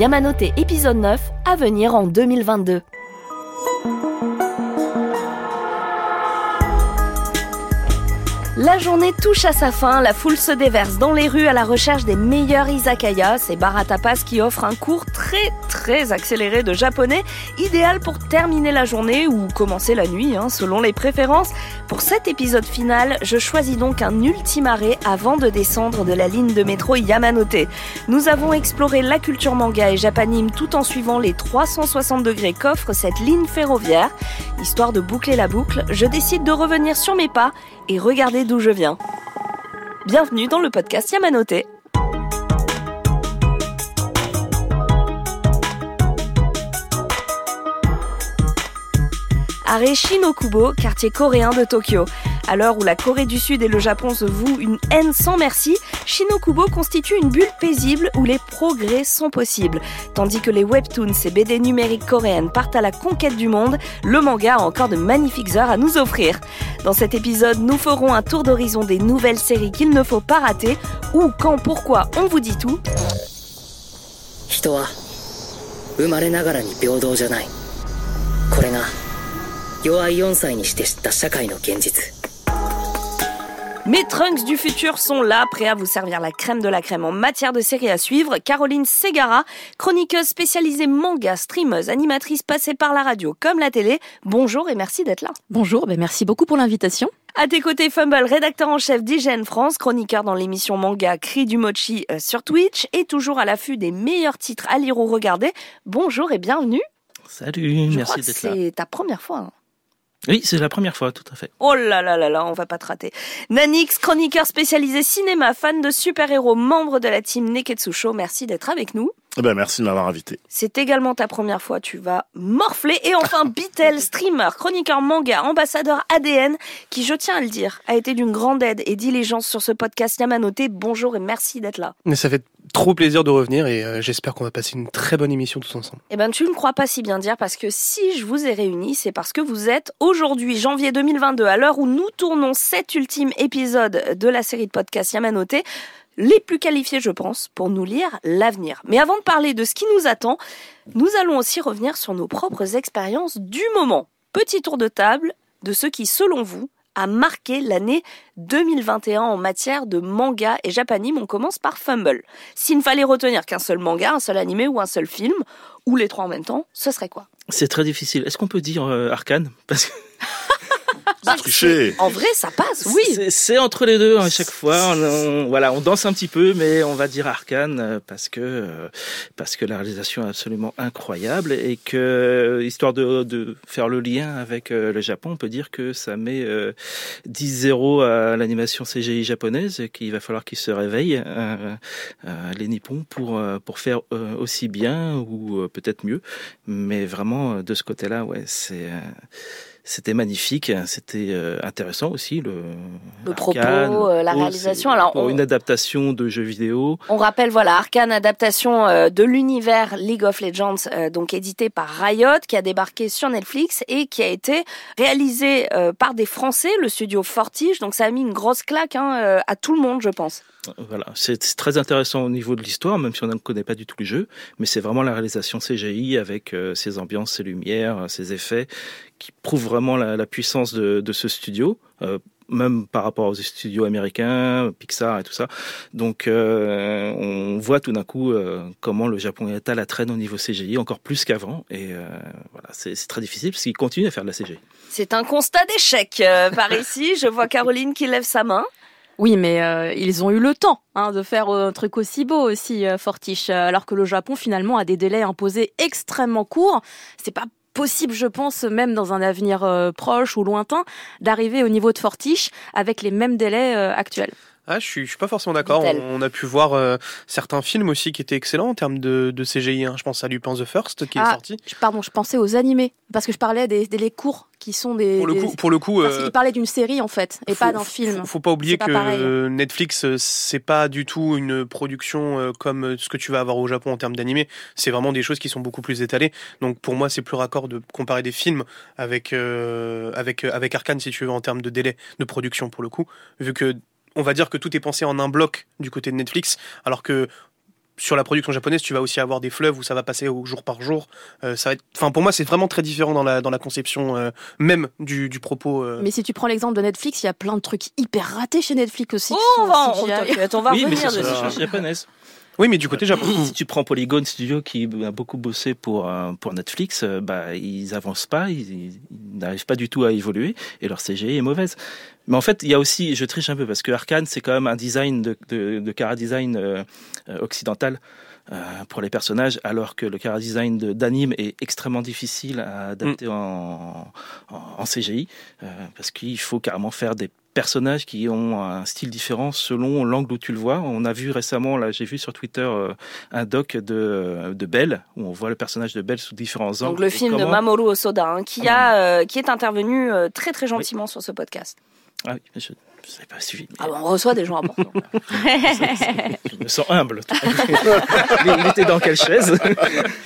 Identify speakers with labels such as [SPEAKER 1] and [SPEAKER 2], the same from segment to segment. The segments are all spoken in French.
[SPEAKER 1] Yamanote épisode 9 à venir en 2022. La journée touche à sa fin, la foule se déverse dans les rues à la recherche des meilleurs izakaya, ces bar à tapas qui offrent un cours très très accéléré de japonais, idéal pour terminer la journée ou commencer la nuit, hein, selon les préférences. Pour cet épisode final, je choisis donc un ultime arrêt avant de descendre de la ligne de métro Yamanote. Nous avons exploré la culture manga et japanime tout en suivant les 360 degrés qu'offre cette ligne ferroviaire. Histoire de boucler la boucle, je décide de revenir sur mes pas et regarder d'où je viens. Bienvenue dans le podcast Yamanote. Arrêt Shinokubo, quartier coréen de Tokyo. À l'heure où la Corée du Sud et le Japon se vouent une haine sans merci, Shinokubo constitue une bulle paisible où les progrès sont possibles. Tandis que les webtoons et BD numériques coréennes partent à la conquête du monde, le manga a encore de magnifiques heures à nous offrir. Dans cet épisode, nous ferons un tour d'horizon des nouvelles séries qu'il ne faut pas rater, où, quand, pourquoi, on vous dit tout.
[SPEAKER 2] 人は生まれながらに平等じゃないこれが弱い4歳にして知った社会の現実
[SPEAKER 1] mes trunks du futur sont là, prêts à vous servir la crème de la crème en matière de séries à suivre. Caroline Segara, chroniqueuse spécialisée manga, streameuse, animatrice passée par la radio comme la télé. Bonjour et merci d'être là.
[SPEAKER 3] Bonjour, ben merci beaucoup pour l'invitation.
[SPEAKER 1] À tes côtés, Fumble, rédacteur en chef d'IGN France, chroniqueur dans l'émission manga Cri du Mochi euh, sur Twitch et toujours à l'affût des meilleurs titres à lire ou regarder. Bonjour et bienvenue.
[SPEAKER 4] Salut,
[SPEAKER 1] Je
[SPEAKER 4] merci d'être là.
[SPEAKER 1] c'est ta première fois. hein.
[SPEAKER 4] Oui, c'est la première fois, tout à fait.
[SPEAKER 1] Oh là là là là, on va pas te rater. Nanix, chroniqueur spécialisé cinéma, fan de super-héros, membre de la team Neketsu Show, merci d'être avec nous.
[SPEAKER 5] Eh ben, merci de m'avoir invité.
[SPEAKER 1] C'est également ta première fois, tu vas morfler. Et enfin, Beatle, streamer, chroniqueur manga, ambassadeur ADN, qui, je tiens à le dire, a été d'une grande aide et diligence sur ce podcast Yamanote. Bonjour et merci d'être là.
[SPEAKER 6] Mais ça fait trop plaisir de revenir et euh, j'espère qu'on va passer une très bonne émission tous ensemble.
[SPEAKER 1] Eh ben, tu ne crois pas si bien dire parce que si je vous ai réunis, c'est parce que vous êtes aujourd'hui, janvier 2022, à l'heure où nous tournons cet ultime épisode de la série de podcasts Yamanote, les plus qualifiés, je pense, pour nous lire l'avenir. Mais avant de parler de ce qui nous attend, nous allons aussi revenir sur nos propres expériences du moment. Petit tour de table de ce qui, selon vous, a marqué l'année 2021 en matière de manga et japanime. On commence par Fumble. S'il ne fallait retenir qu'un seul manga, un seul animé ou un seul film, ou les trois en même temps, ce serait quoi?
[SPEAKER 4] C'est très difficile. Est-ce qu'on peut dire euh, Arcane Parce que
[SPEAKER 5] Tricher.
[SPEAKER 1] En vrai, ça passe, oui.
[SPEAKER 4] c'est- entre les deux à chaque fois. On, on- voilà, on danse un petit peu, mais on va dire Arcane euh, parce que euh, parce que la réalisation est absolument incroyable et que histoire de, de faire le lien avec euh, le Japon, on peut dire que ça met euh, 10-0 à l'animation CGI japonaise, et qu'il va falloir qu'ils se réveillent euh, euh, les Nippons pour euh, pour faire euh, aussi bien ou euh, peut-être mieux. Mais vraiment euh, de ce côté-là, ouais, c'est euh, c'était magnifique, c'était euh, intéressant aussi le,
[SPEAKER 1] Le propos, euh, la
[SPEAKER 4] propos,
[SPEAKER 1] réalisation. Alors,
[SPEAKER 4] pour
[SPEAKER 1] on-
[SPEAKER 4] une adaptation de jeux vidéo.
[SPEAKER 1] On rappelle, voilà, Arkane, adaptation euh, de l'univers League of Legends, donc édité par Riot, qui a débarqué sur Netflix et qui a été réalisé par des Français, le studio Fortige. Donc ça a mis une grosse claque hein, à tout le monde, je pense.
[SPEAKER 4] Voilà, c'est très intéressant au niveau de l'histoire, même si on ne connaît pas du tout le jeu, mais c'est vraiment la réalisation CGI avec euh, ses ambiances, ses lumières, ses effets, qui prouvent vraiment la, puissance de, ce studio. euh, même par rapport aux studios américains, Pixar et tout ça. Donc, euh, on voit tout d'un coup euh, comment le Japon est à la traîne au niveau CGI, encore plus qu'avant. Et euh, voilà, c'est très difficile parce qu'ils continuent à faire de la CGI.
[SPEAKER 1] C'est un constat d'échec euh, par ici. Je vois Caroline qui lève sa main.
[SPEAKER 3] Oui, mais euh, ils ont eu le temps hein, de faire euh, un truc aussi beau aussi, euh, Fortiche, euh, alors que le Japon finalement a des délais imposés extrêmement courts. C'est pas possible, je pense, même dans un avenir proche ou lointain, d'arriver au niveau de Fortiche avec les mêmes délais actuels.
[SPEAKER 6] Ah, je suis, je suis pas forcément d'accord. On, on a pu voir euh, certains films aussi qui étaient excellents en termes de, de CGI. hein. Je pense à Lupin the First qui est
[SPEAKER 3] Ah,
[SPEAKER 6] sorti.
[SPEAKER 3] je- Pardon, je pensais aux animés parce que je parlais des délais courts qui sont des.
[SPEAKER 6] Pour le
[SPEAKER 3] des-
[SPEAKER 6] coup, pour le coup,
[SPEAKER 3] parce
[SPEAKER 6] euh,
[SPEAKER 3] qu'il parlait d'une série en fait et
[SPEAKER 6] faut-
[SPEAKER 3] pas d'un film.
[SPEAKER 6] Faut, faut pas oublier
[SPEAKER 3] pas
[SPEAKER 6] que euh, Netflix, euh, c'est pas du tout une production euh, comme ce que tu vas avoir au Japon en termes d'animé. C'est vraiment des choses qui sont beaucoup plus étalées. Donc pour moi, c'est plus raccord de comparer des films avec euh, avec avec Arkane si tu veux en termes de délai de production pour le coup, vu que on va dire que tout est pensé en un bloc du côté de Netflix, alors que sur la production japonaise, tu vas aussi avoir des fleuves où ça va passer au jour par jour. Euh, ça va être, enfin pour moi, c'est vraiment très différent dans la dans la conception euh, même du, du propos. euh.
[SPEAKER 3] Mais si tu prends l'exemple de Netflix, il y a plein de trucs hyper ratés chez Netflix aussi.
[SPEAKER 1] Oh, on va, on, on va
[SPEAKER 4] oui,
[SPEAKER 1] revenir
[SPEAKER 4] japonaise.
[SPEAKER 6] Oui, mais du côté Japon.
[SPEAKER 4] Si tu prends Polygon Studio qui a beaucoup bossé pour euh, pour Netflix, euh, bah ils avancent pas, ils, ils n'arrivent pas du tout à évoluer et leur CGI est mauvaise. Mais en fait, il y a aussi, je triche un peu parce que Arkane c'est quand même un design de de, de cara design euh, occidental. euh, pour les personnages, alors que le cara design de- d'anime est extrêmement difficile à adapter en, en, en CGI, euh, parce qu'il faut carrément faire des personnages qui ont un style différent selon l'angle où tu le vois. On a vu récemment, là, j'ai vu sur Twitter euh, un doc de, de Belle, où on voit le personnage de Belle sous différents angles.
[SPEAKER 1] Donc le film de Mamoru Osoda, hein, qui, a, euh, qui est intervenu euh, très très gentiment sur ce podcast.
[SPEAKER 4] Ah oui, je ne savais pas suivi.
[SPEAKER 1] Ah bon, on reçoit des gens importants.
[SPEAKER 4] Je me sens humble. il, il était dans quelle chaise?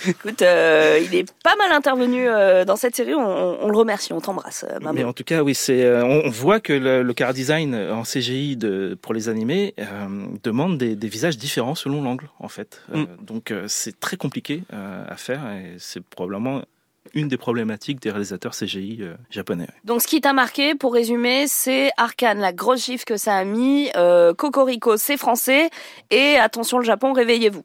[SPEAKER 1] Écoute, euh, il est pas mal intervenu euh, dans cette série, on, le remercie, on t'embrasse, euh.
[SPEAKER 4] Mais en tout cas, oui, c'est. euh, On, voit que le, le car design en CGI de, pour les animés euh, demande des, des visages différents selon l'angle, en fait. Euh,
[SPEAKER 6] Mm.
[SPEAKER 4] donc, euh, c'est très compliqué euh, à faire et c'est probablement une des problématiques des réalisateurs CGI euh, japonais.
[SPEAKER 1] Donc ce qui t'a marqué, pour résumer, c'est Arkane, la grosse gifle que ça a mis, euh, Cocorico, c'est français, et attention le Japon, réveillez-vous.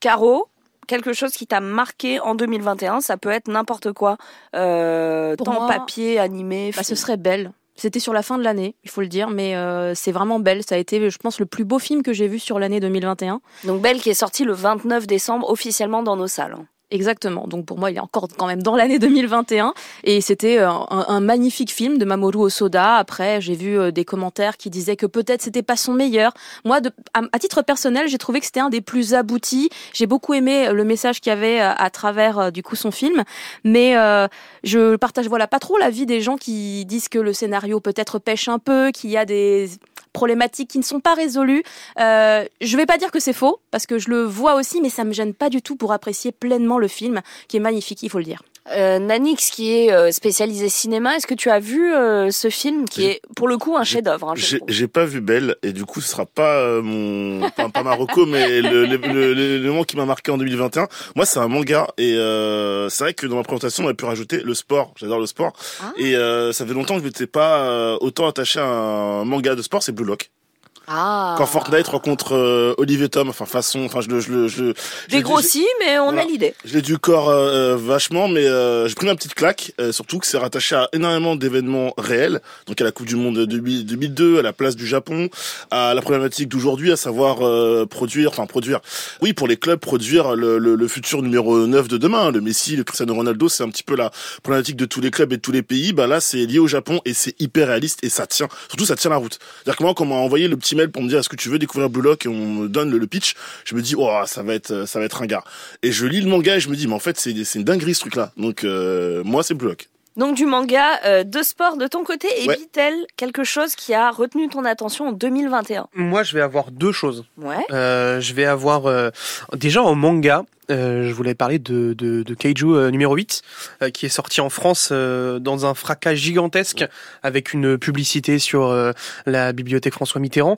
[SPEAKER 1] Caro, quelque chose qui t'a marqué en 2021, ça peut être n'importe quoi, euh, tant
[SPEAKER 3] moi,
[SPEAKER 1] papier, animé,
[SPEAKER 3] Bah, ce serait Belle. C'était sur la fin de l'année, il faut le dire, mais euh, c'est vraiment Belle. Ça a été, je pense, le plus beau film que j'ai vu sur l'année 2021.
[SPEAKER 1] Donc Belle qui est sorti le 29 décembre officiellement dans nos salles.
[SPEAKER 3] Exactement. Donc pour moi, il est encore quand même dans l'année 2021. Et c'était euh, un, magnifique film de Mamoru Osoda. Après, j'ai vu euh, des commentaires qui disaient que peut-être c'était pas son meilleur. Moi, à, titre personnel, j'ai trouvé que c'était un des plus aboutis. J'ai beaucoup aimé euh, le message qu'il y avait à travers du coup son film. Mais euh, je partage voilà pas trop l'avis des gens qui disent que le scénario peut-être pêche un peu, qu'il y a des problématiques qui ne sont pas résolues. Euh, je vais pas dire que c'est faux parce que je le vois aussi, mais ça me gêne pas du tout pour apprécier pleinement le film qui est magnifique, il faut le dire.
[SPEAKER 1] Euh, Nanix qui est euh, spécialisé cinéma, est-ce que tu as vu euh, ce film qui est pour le coup un chef-d'œuvre hein,
[SPEAKER 5] J'ai pas vu Belle et du coup ce sera pas mon pas, pas ma reco mais le, le, le, le- le moment qui m'a marqué en 2021 moi c'est un manga et euh, c'est vrai que dans ma présentation on a pu rajouter le sport. J'adore le sport.
[SPEAKER 1] Ah.
[SPEAKER 5] et ça fait longtemps que je m'étais pas autant attaché à un manga de sport c'est Blue Lock
[SPEAKER 1] Ah.
[SPEAKER 5] quand Fortnite rencontre euh, Olivier Tom enfin façon enfin je le je le je, je
[SPEAKER 1] Dégrossi, mais on
[SPEAKER 5] Voilà.
[SPEAKER 1] a l'idée.
[SPEAKER 5] Je l'ai du corps euh, euh, vachement, mais euh, j'ai pris ma petite claque, euh, surtout que c'est rattaché à énormément d'événements réels, donc à la Coupe du Monde de 2000 2002, à la place du Japon, à la problématique d'aujourd'hui, à savoir euh, produire, enfin produire, oui pour les clubs, produire le, le, le futur numéro 9 de demain, le Messi, le Cristiano Ronaldo, c'est un petit peu la problématique de tous les clubs et de tous les pays, bah là c'est lié au Japon et c'est hyper réaliste et ça tient, surtout ça tient la route. C'est-à-dire que moi quand on m'a envoyé le petit pour me dire est-ce que tu veux découvrir Blue Lock et on me donne le, le pitch, je me dis oh ça va être ça va être un gars. Et je lis le manga et je me dis, mais en fait, c'est c'est une dinguerie ce truc-là. Donc, euh, moi, c'est Blue Lock.
[SPEAKER 1] Donc du manga euh, de sport de ton côté et
[SPEAKER 5] Ouais.
[SPEAKER 1] Vitel, quelque chose qui a retenu ton attention en 2021.
[SPEAKER 6] Moi, je vais avoir deux choses.
[SPEAKER 1] Ouais.
[SPEAKER 6] Euh, je vais avoir euh, déjà en manga. Euh, je voulais parler de, de, de Kaiju euh, numéro 8 euh, qui est sorti en France euh, dans un fracas gigantesque avec une publicité sur la bibliothèque François Mitterrand.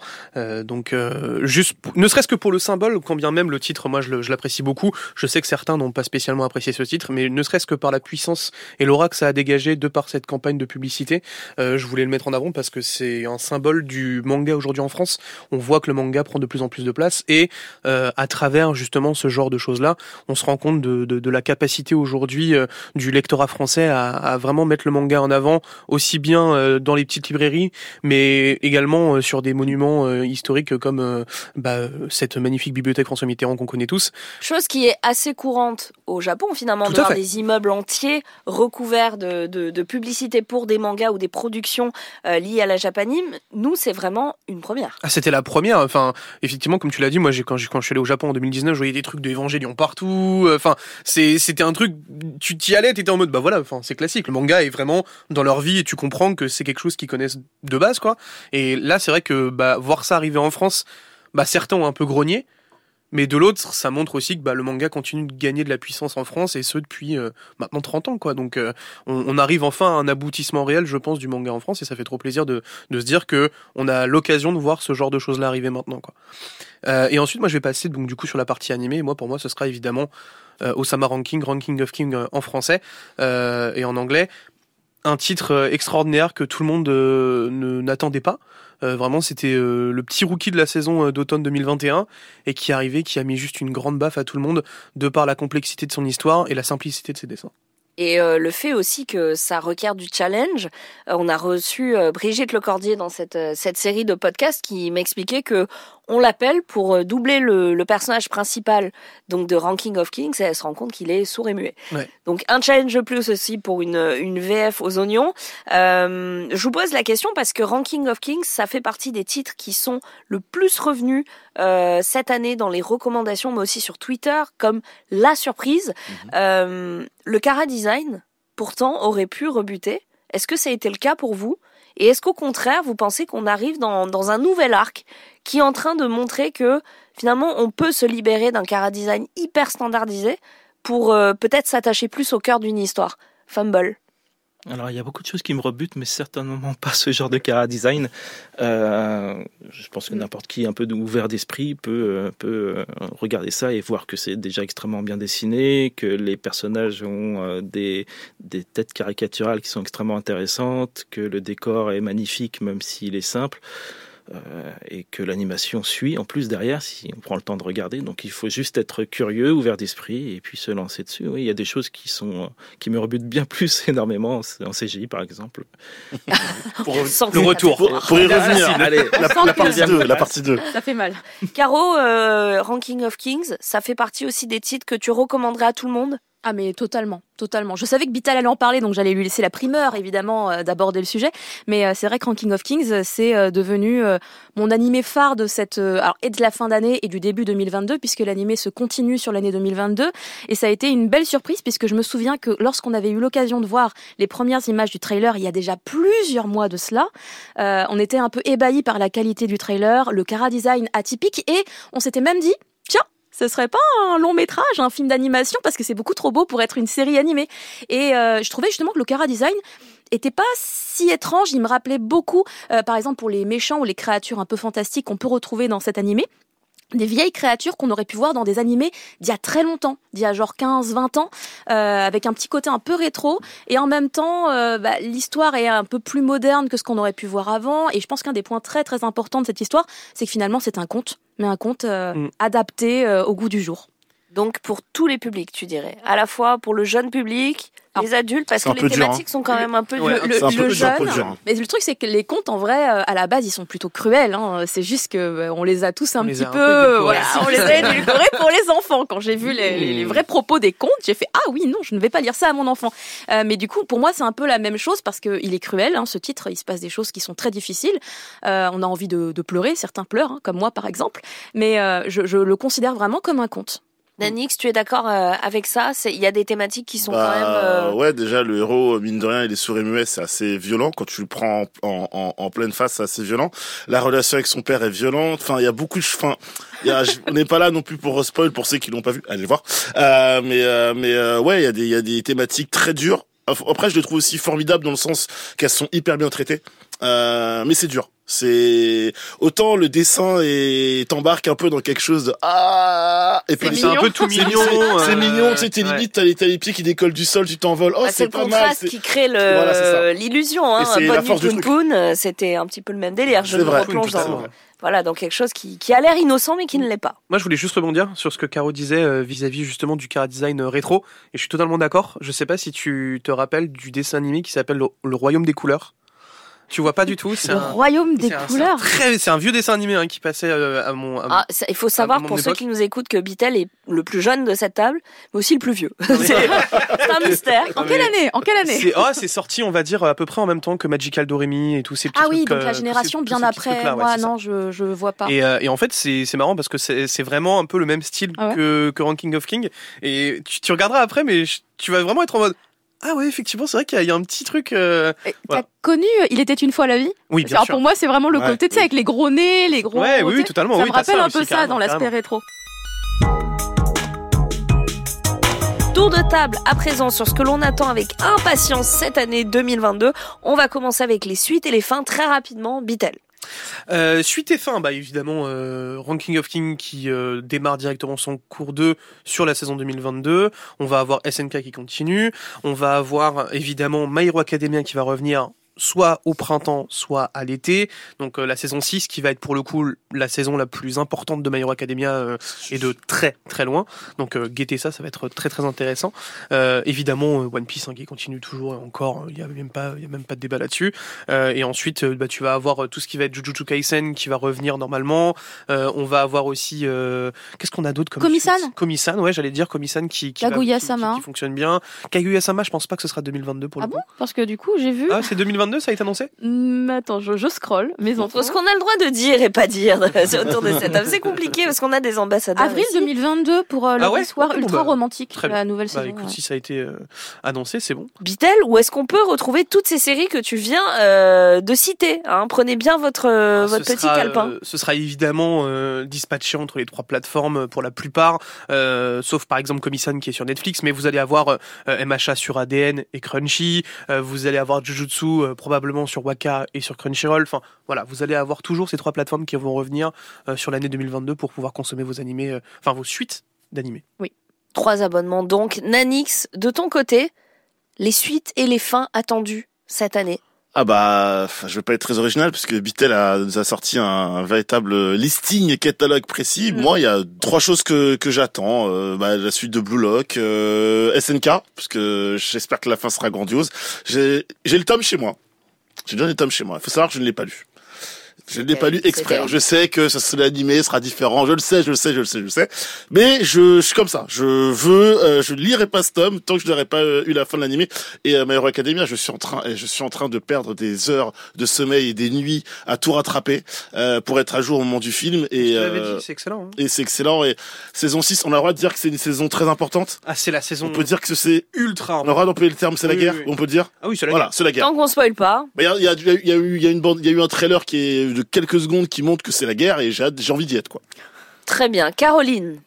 [SPEAKER 6] Donc juste ne serait-ce que pour le symbole, quand bien même le titre, moi je l'apprécie beaucoup. Je sais que certains n'ont pas spécialement apprécié ce titre, mais ne serait-ce que par la puissance et l'aura que ça a dégagé de par cette campagne de publicité, je voulais le mettre en avant parce que c'est un symbole du manga aujourd'hui en France. On voit que le manga prend de plus en plus de place et à travers justement ce genre de choses-là, on se rend compte de, de, de la capacité aujourd'hui euh, du lectorat français à, à vraiment mettre le manga en avant, aussi bien euh, dans les petites librairies, mais également euh, sur des monuments historiques comme bah, cette magnifique bibliothèque François Mitterrand qu'on connaît tous.
[SPEAKER 1] Chose qui est assez courante au Japon finalement,
[SPEAKER 6] Tout
[SPEAKER 1] de voir des immeubles entiers recouverts de, de, de publicité pour des mangas ou des productions liées à la japanime. Nous, c'est vraiment une première.
[SPEAKER 6] Ah, c'était la première. Enfin, effectivement, comme tu l'as dit, moi, quand, je suis allé au Japon en 2019, je voyais des trucs de Évangélion partout. Enfin, c'est, c'était un truc, tu t'y allais, t'étais en mode, bah voilà, enfin, c'est classique. Le manga est vraiment dans leur vie et tu comprends que c'est quelque chose qu'ils connaissent de base, quoi. Et là, c'est vrai que, bah, voir ça arriver en France, bah, certains ont un peu grogné. Mais de l'autre, ça montre aussi que bah, le manga continue de gagner de la puissance en France et ce depuis euh, maintenant 30 ans. quoi. Donc euh, on, arrive enfin à un aboutissement réel, je pense, du manga en France et ça fait trop plaisir de, se dire que on a l'occasion de voir ce genre de choses-là arriver maintenant. Quoi. Euh, et ensuite, moi, je vais passer donc du coup sur la partie animée. Moi, pour moi, ce sera évidemment Osama Ranking, Ranking of King en français et en anglais. Un titre extraordinaire que tout le monde n'attendait pas. Euh, vraiment, c'était euh, le petit rookie de la saison euh, d'automne 2021 et qui est arrivé, qui a mis juste une grande baffe à tout le monde de par la complexité de son histoire et la simplicité de ses dessins.
[SPEAKER 1] Et le fait aussi que ça requiert du challenge. on a reçu Brigitte Lecordier dans cette, cette série de podcasts qui m'expliquait que on l'appelle pour euh, doubler le, le, personnage principal donc de Ranking of Kings et elle se rend compte qu'il est sourd et muet.
[SPEAKER 6] Ouais.
[SPEAKER 1] Donc un challenge de plus aussi pour une, une VF aux oignons. Euh, je vous pose la question parce que Ranking of Kings, ça fait partie des titres qui sont le plus revenus euh, cette année dans les recommandations, mais aussi sur Twitter, comme la surprise. Mhm. Euh, le Cara Design, pourtant, aurait pu rebuter. Est-ce que ça a été le cas pour vous? Et est-ce qu'au contraire, vous pensez qu'on arrive dans, dans, un nouvel arc? Qui est en train de montrer que finalement on peut se libérer d'un cara design hyper standardisé pour euh, peut-être s'attacher plus au cœur d'une histoire Fumble.
[SPEAKER 4] Alors il y a beaucoup de choses qui me rebutent, mais certainement pas ce genre de cara design. Euh, je pense que n'importe qui un peu ouvert d'esprit peut, euh, peut regarder ça et voir que c'est déjà extrêmement bien dessiné, que les personnages ont des, des têtes caricaturales qui sont extrêmement intéressantes, que le décor est magnifique même s'il est simple. Euh, et que l'animation suit en plus derrière si on prend le temps de regarder. Donc il faut juste être curieux, ouvert d'esprit et puis se lancer dessus. Oui, il y a des choses qui sont qui me rebutent bien plus énormément en CGI par exemple.
[SPEAKER 6] pour le retour.
[SPEAKER 5] Pour, pour y revenir. Allez, la, la, partie 2, la partie 2.
[SPEAKER 3] Ça fait mal.
[SPEAKER 1] Caro, euh, Ranking of Kings, ça fait partie aussi des titres que tu recommanderais à tout le monde?
[SPEAKER 3] Ah mais totalement, totalement. Je savais que Bital allait en parler, donc j'allais lui laisser la primeur, évidemment, euh, d'aborder le sujet. Mais euh, c'est vrai que Ranking of Kings, euh, c'est devenu mon animé phare de cette, alors et de la fin d'année et du début 2022, puisque l'animé se continue sur l'année 2022. Et ça a été une belle surprise, puisque je me souviens que lorsqu'on avait eu l'occasion de voir les premières images du trailer, il y a déjà plusieurs mois de cela, on était un peu ébahis par la qualité du trailer, le cara design atypique, et on s'était même dit, tiens, ce serait pas un long métrage, un film d'animation, parce que c'est beaucoup trop beau pour être une série animée. Et euh, je trouvais justement que le Cara Design était pas si étrange. Il me rappelait beaucoup, euh, par exemple, pour les méchants ou les créatures un peu fantastiques qu'on peut retrouver dans cet animé des vieilles créatures qu'on aurait pu voir dans des animés d'il y a très longtemps, d'il y a genre 15-20 ans, euh, avec un petit côté un peu rétro, et en même temps, bah, l'histoire est un peu plus moderne que ce qu'on aurait pu voir avant, et je pense qu'un des points très très importants de cette histoire, c'est que finalement c'est un conte, mais un conte euh, mm. adapté euh, au goût du jour.
[SPEAKER 1] Donc pour tous les publics, tu dirais, à la fois pour le jeune public, les adultes, parce que les thématiques sont quand même un peu
[SPEAKER 3] le, le, jeune. Mais le truc, c'est que les contes, en vrai, euh, à la base, ils sont plutôt cruels. Hein. C'est juste que euh, on les a tous un petit peu, voilà, on les a édulcorés pour les enfants. Quand j'ai vu les, les, vrais propos des contes, j'ai fait ah oui non, je ne vais pas lire ça à mon enfant. Euh, mais du coup, pour moi, c'est un peu la même chose parce que il est cruel. Hein, ce titre, il se passe des choses qui sont très difficiles. Euh, on a envie de, de pleurer, certains pleurent, hein, comme moi par exemple. Mais euh, je, je le considère vraiment comme un conte.
[SPEAKER 1] Nanix, tu es d'accord euh, avec ça? Il y a des thématiques qui sont
[SPEAKER 5] bah,
[SPEAKER 1] quand même. Euh...
[SPEAKER 5] Ouais, déjà le héros mine de rien, il est sourd et muet, c'est assez violent quand tu le prends en, en, en pleine face, c'est assez violent. La relation avec son père est violente. Enfin, il y a beaucoup de. Enfin, y a, on n'est pas là non plus pour spoil pour ceux qui l'ont pas vu, allez le voir. Euh, mais euh, mais ouais, il y a des il y a des thématiques très dures. Après, je le trouve aussi formidable dans le sens qu'elles sont hyper bien traitées. Euh, mais c'est dur. C'est autant le dessin et t'embarque un peu dans quelque chose de ah
[SPEAKER 6] et puis c'est un peu tout mignon.
[SPEAKER 5] C'est mignon, tu sais, t'es limite t'as les, les pieds qui décollent du sol, tu t'envoles. Oh,
[SPEAKER 1] bah, c'est pas mal. C'est qui crée le l'illusion. Hein.
[SPEAKER 5] C'est la force du
[SPEAKER 1] Poon, c'était un petit peu le même délire. Je me
[SPEAKER 5] vrai,
[SPEAKER 1] replonge dans voilà, dans quelque chose qui, qui a l'air innocent mais qui ne l'est pas.
[SPEAKER 6] Moi, je voulais juste rebondir sur ce que Caro disait vis-à-vis -vis justement du cara design rétro, et je suis totalement d'accord. Je sais pas si tu te rappelles du dessin animé qui s'appelle le Royaume des couleurs. Tu vois pas du tout.
[SPEAKER 3] Le un, royaume des couleurs.
[SPEAKER 6] C'est un, vieux dessin animé hein, qui passait euh, à mon. À
[SPEAKER 1] ah, ça, il faut savoir pour ceux qui nous écoutent que Bitel est le plus jeune de cette table, mais aussi le plus vieux. c'est un mystère.
[SPEAKER 3] En quelle année? En quelle année?
[SPEAKER 6] C'est oh, c'est sorti, on va dire à peu près en même temps que Magical Doremi et tous ces petits
[SPEAKER 3] Ah oui,
[SPEAKER 6] trucs,
[SPEAKER 3] donc la génération
[SPEAKER 6] ces,
[SPEAKER 3] bien après. Moi, ouais, non, je je vois pas.
[SPEAKER 6] Et, euh, et en fait, c'est c'est marrant parce que c'est vraiment un peu le même style
[SPEAKER 3] ah ouais?
[SPEAKER 6] que que Ranking of King. Et tu, tu regarderas après, mais tu vas vraiment être en mode ah ouais, effectivement, c'est vrai qu'il y, a un petit truc. Euh,
[SPEAKER 3] t'as connu euh, Il était une fois la vie?
[SPEAKER 6] Oui, bien
[SPEAKER 3] Alors
[SPEAKER 6] sûr.
[SPEAKER 3] Pour moi, c'est vraiment le côté, tu sais, avec les gros nez, les gros.
[SPEAKER 6] Ouais, oui, oui, totalement.
[SPEAKER 3] Ça me rappelle un peu ça dans l'aspect rétro.
[SPEAKER 1] Tour de table à présent sur ce que l'on attend avec impatience cette année 2022. On va commencer avec les suites et les fins très rapidement. Bitel.
[SPEAKER 6] Euh, suite et fin, bah évidemment, euh, Ranking of King qui euh, démarre directement son cours 2 sur la saison 2022. On va avoir SNK qui continue. On va avoir évidemment My Hero Academia qui va revenir soit au printemps, soit à l'été. Donc euh, la saison 6 qui va être pour le coup la saison la plus importante de My Hero Academia euh, et de très très loin. Donc euh, guettez ça, ça va être très très intéressant. Euh, évidemment One Piece hein, qui continue toujours et encore, il y a même pas il y a même pas de débat là-dessus. et ensuite bah, tu vas avoir tout ce qui va être Jujutsu Kaisen qui va revenir normalement. on va avoir aussi qu'est-ce qu'on a d'autre comme
[SPEAKER 3] Komi-san
[SPEAKER 6] Komi-san, ouais, j'allais dire Komi-san qui qui, va- qui, qui fonctionne bien. Kaguya-sama, je pense pas que ce sera 2022 pour le
[SPEAKER 3] Ah
[SPEAKER 6] coup.
[SPEAKER 3] bon? Parce que du coup, j'ai vu.
[SPEAKER 6] Ah, c'est 2022, ça a été annoncé?
[SPEAKER 3] Hmm, attends, je, je scroll mes
[SPEAKER 1] Entre ce qu'on a le droit de dire et pas dire autour de cette table, c'est compliqué parce qu'on a des ambassadeurs.
[SPEAKER 3] Avril
[SPEAKER 1] ici.
[SPEAKER 3] 2022 pour euh, le
[SPEAKER 6] Ah ouais
[SPEAKER 3] soir
[SPEAKER 6] bon,
[SPEAKER 3] ultra
[SPEAKER 6] bah,
[SPEAKER 3] romantique,
[SPEAKER 6] très
[SPEAKER 3] la nouvelle
[SPEAKER 6] Bah
[SPEAKER 3] saison.
[SPEAKER 6] écoute,
[SPEAKER 3] ouais.
[SPEAKER 6] si ça a été euh, annoncé, c'est bon.
[SPEAKER 1] Bitel, où est-ce qu'on peut retrouver toutes ces séries que tu viens euh, de citer hein? Prenez bien votre, euh,
[SPEAKER 6] Alors,
[SPEAKER 1] votre petit
[SPEAKER 6] sera,
[SPEAKER 1] calepin.
[SPEAKER 6] euh, ce sera évidemment euh, dispatché entre les trois plateformes pour la plupart, euh, sauf par exemple Komi-san qui est sur Netflix, mais vous allez avoir MHA sur ADN et Crunchy, euh, vous allez avoir Jujutsu euh, probablement sur Waka et sur Crunchyroll. Enfin voilà, vous allez avoir toujours ces trois plateformes qui vont revenir euh, sur l'année 2022 pour pouvoir consommer vos animés, euh, enfin vos suites d'animés.
[SPEAKER 1] Trois abonnements donc. Nanix, de ton côté, les suites et les fins attendues cette année.
[SPEAKER 5] Ah bah, je vais pas être très original parce que Bitel a, nous a sorti un, un véritable listing et catalogue précis.
[SPEAKER 1] Mm.
[SPEAKER 5] Moi, il y a trois choses que, que j'attends. Euh, bah, la suite de Blue Lock, euh, SNK, parce que j'espère que la fin sera grandiose. J'ai le tome chez moi. J'ai déjà le tome chez moi. Il faut savoir que je ne l'ai pas lu. Je ne l'ai pas lu exprès. Alors, Je sais que ça sera animé sera différent. Je le sais, je le sais, je le sais, je le sais. Mais je, je suis comme ça. Je veux, euh, je lirai pas ce tome tant que je n'aurai pas euh, eu la fin de l'animé. Et euh, My Hero Academia, je suis en train, et je suis en train de perdre des heures de sommeil et des nuits à tout rattraper euh, pour être à jour au moment du film. Et, euh,
[SPEAKER 6] c'est excellent. hein.
[SPEAKER 5] et c'est excellent. Et saison 6, on a le droit de dire que c'est une saison très importante.
[SPEAKER 6] Ah, c'est la saison
[SPEAKER 5] On peut dire que c'est
[SPEAKER 6] ultra.
[SPEAKER 5] on a le droit d'employer le terme, c'est la guerre.
[SPEAKER 6] oui, oui.
[SPEAKER 5] On peut dire.
[SPEAKER 6] Ah oui, c'est la
[SPEAKER 5] Voilà, c'est la guerre.
[SPEAKER 1] Tant qu'on spoil pas.
[SPEAKER 5] Il y a, y, a, il y a eu, il y a une bande, il y a eu un trailer qui est de quelques secondes qui montre que c'est la guerre et j'ai hâte- j'ai envie d'y être quoi.
[SPEAKER 1] Très bien. Caroline,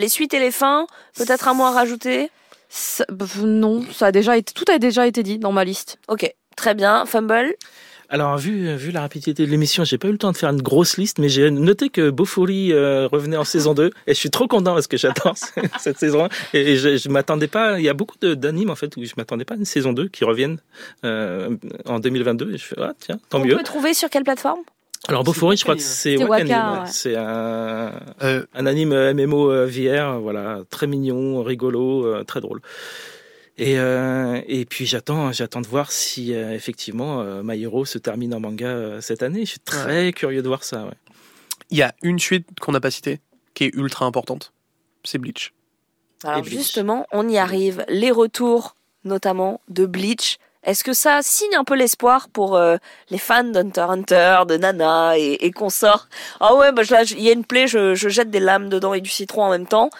[SPEAKER 1] les suites et les fins, peut-être un mot à rajouter?
[SPEAKER 3] Ça- non, ça a déjà été, tout a déjà été dit dans ma liste.
[SPEAKER 1] Ok, très bien. Fumble,
[SPEAKER 4] Alors, vu, vu la rapidité de l'émission, j'ai pas eu le temps de faire une grosse liste, mais j'ai noté que Bofuri euh, revenait en saison 2, et je suis trop content parce que j'adore cette saison 1, et je, je m'attendais pas, il y a beaucoup d'animes en fait où je m'attendais pas à une saison 2 qui reviennent euh, en 2022, et je fais, ah tiens, tant
[SPEAKER 1] on
[SPEAKER 4] mieux.
[SPEAKER 1] peut trouver sur quelle plateforme?
[SPEAKER 4] Alors Bofuri, je crois que c'est
[SPEAKER 3] C'est
[SPEAKER 4] Wakani,
[SPEAKER 3] Waka,
[SPEAKER 4] ouais.
[SPEAKER 3] ouais.
[SPEAKER 4] c'est un,
[SPEAKER 6] Euh,
[SPEAKER 4] un anime euh, MMO euh, VR, voilà, très mignon, rigolo, euh, très drôle. Et, euh, et puis j'attends, j'attends de voir si euh, effectivement euh, My Hero se termine en manga euh, cette année. Je suis très curieux de voir ça. Ouais.
[SPEAKER 6] Il y a une suite qu'on n'a pas citée qui est ultra importante. C'est Bleach.
[SPEAKER 1] Alors
[SPEAKER 4] Bleach.
[SPEAKER 1] justement, on y arrive. Les retours, notamment de Bleach. Est-ce que ça signe un peu l'espoir pour euh, les fans d'Hunter x Hunter, de Nana et, et consorts? Ah ouais, bah il y a une plaie, je, je jette des lames dedans et du citron en même temps.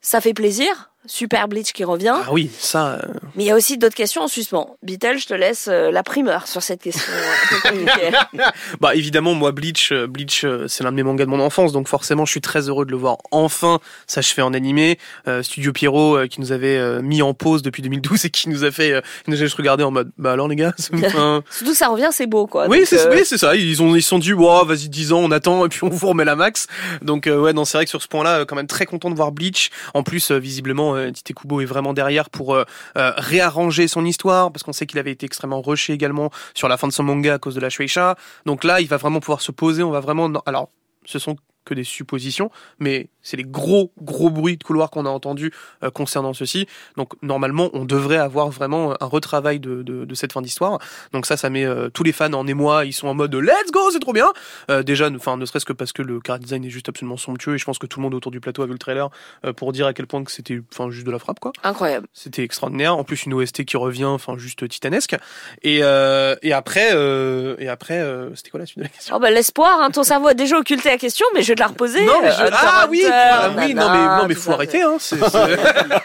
[SPEAKER 1] Ça fait plaisir. Super Bleach qui revient.
[SPEAKER 6] Ah oui, ça. euh,
[SPEAKER 1] Mais il y a aussi d'autres questions en suspens. Beatle, je te laisse euh, la primeur sur cette question. un peu compliquée.
[SPEAKER 6] Bah évidemment, moi Bleach, euh, Bleach, euh, c'est l'un de mes mangas de mon enfance, donc forcément, je suis très heureux de le voir enfin s'achever en animé. Euh, Studio Pierrot euh, qui nous avait euh, mis en pause depuis 2012 et qui nous a fait, euh, qui nous a juste regardé en mode, bah alors les gars, c'est- enfin,
[SPEAKER 1] Surtout ça revient, c'est beau quoi.
[SPEAKER 6] oui,
[SPEAKER 1] Donc,
[SPEAKER 6] c'est
[SPEAKER 1] euh,
[SPEAKER 6] oui, c'est ça. Ils ont ils se sont dit, wow, vas-y 10 ans, on attend et puis on vous remet la max. Donc euh, ouais, non, c'est vrai que sur ce point-là, euh, quand même très content de voir Bleach. En plus, euh, visiblement, euh, Tite Kubo est vraiment derrière pour euh, euh, réarranger son histoire parce qu'on sait qu'il avait été extrêmement rushé également sur la fin de son manga à cause de la Shueisha. Donc là, il va vraiment pouvoir se poser. On va vraiment, alors, ce sont que des suppositions, mais c'est les gros gros bruits de couloir qu'on a entendus euh, concernant ceci. Donc normalement, on devrait avoir vraiment un retravail de, de, de cette fin d'histoire. Donc ça, ça met euh, tous les fans en émoi. Ils sont en mode Let's go, c'est trop bien. Euh, déjà, enfin, ne serait-ce que parce que le car design est juste absolument somptueux et je pense que tout le monde autour du plateau a vu le trailer euh, pour dire à quel point que c'était, enfin, juste de la frappe quoi.
[SPEAKER 1] Incroyable.
[SPEAKER 6] C'était extraordinaire. En plus, une OST qui revient, enfin, juste titanesque. Et euh, et après, euh, et après, euh, c'était quoi la suite de la question?
[SPEAKER 1] Oh bah l'espoir, hein, ton cerveau a déjà occulté la question, mais je vais te la reposer.
[SPEAKER 6] Non, mais je- ah oui. Ah oui, non mais non mais faut arrêter hein. c'est- c'est-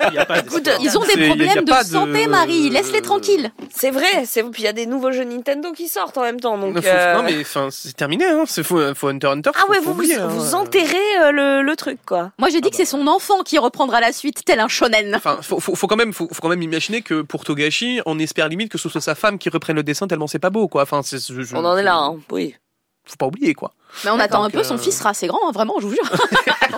[SPEAKER 4] Il y a pas
[SPEAKER 1] Écoute,
[SPEAKER 4] d'espoir.
[SPEAKER 3] Ils ont des problèmes de
[SPEAKER 6] de-
[SPEAKER 3] santé, Marie. Laisse-les tranquilles.
[SPEAKER 1] C'est vrai, c'est puis il y a des nouveaux jeux Nintendo qui sortent en même temps. Donc,
[SPEAKER 6] Non, faut-
[SPEAKER 1] euh,
[SPEAKER 6] non, mais enfin c'est terminé hein. C'est faut, faut Hunter x Hunter.
[SPEAKER 1] ah ouais, vous vous,
[SPEAKER 6] hein.
[SPEAKER 1] vous enterrez euh, le, le truc quoi.
[SPEAKER 3] Moi, j'ai dit que c'est son enfant qui reprendra la suite, tel un shonen.
[SPEAKER 6] Enfin, faut, faut, faut quand même, faut, faut quand même imaginer que pour Togashi, on espère limite que ce soit sa femme qui reprenne le dessin tellement c'est pas beau, quoi. Enfin, c'est, je- je-
[SPEAKER 1] On en est là, hein. oui.
[SPEAKER 6] Faut pas oublier, quoi.
[SPEAKER 3] Mais on attend un peu, son
[SPEAKER 6] euh,
[SPEAKER 3] fils sera assez grand, hein, vraiment, je vous jure.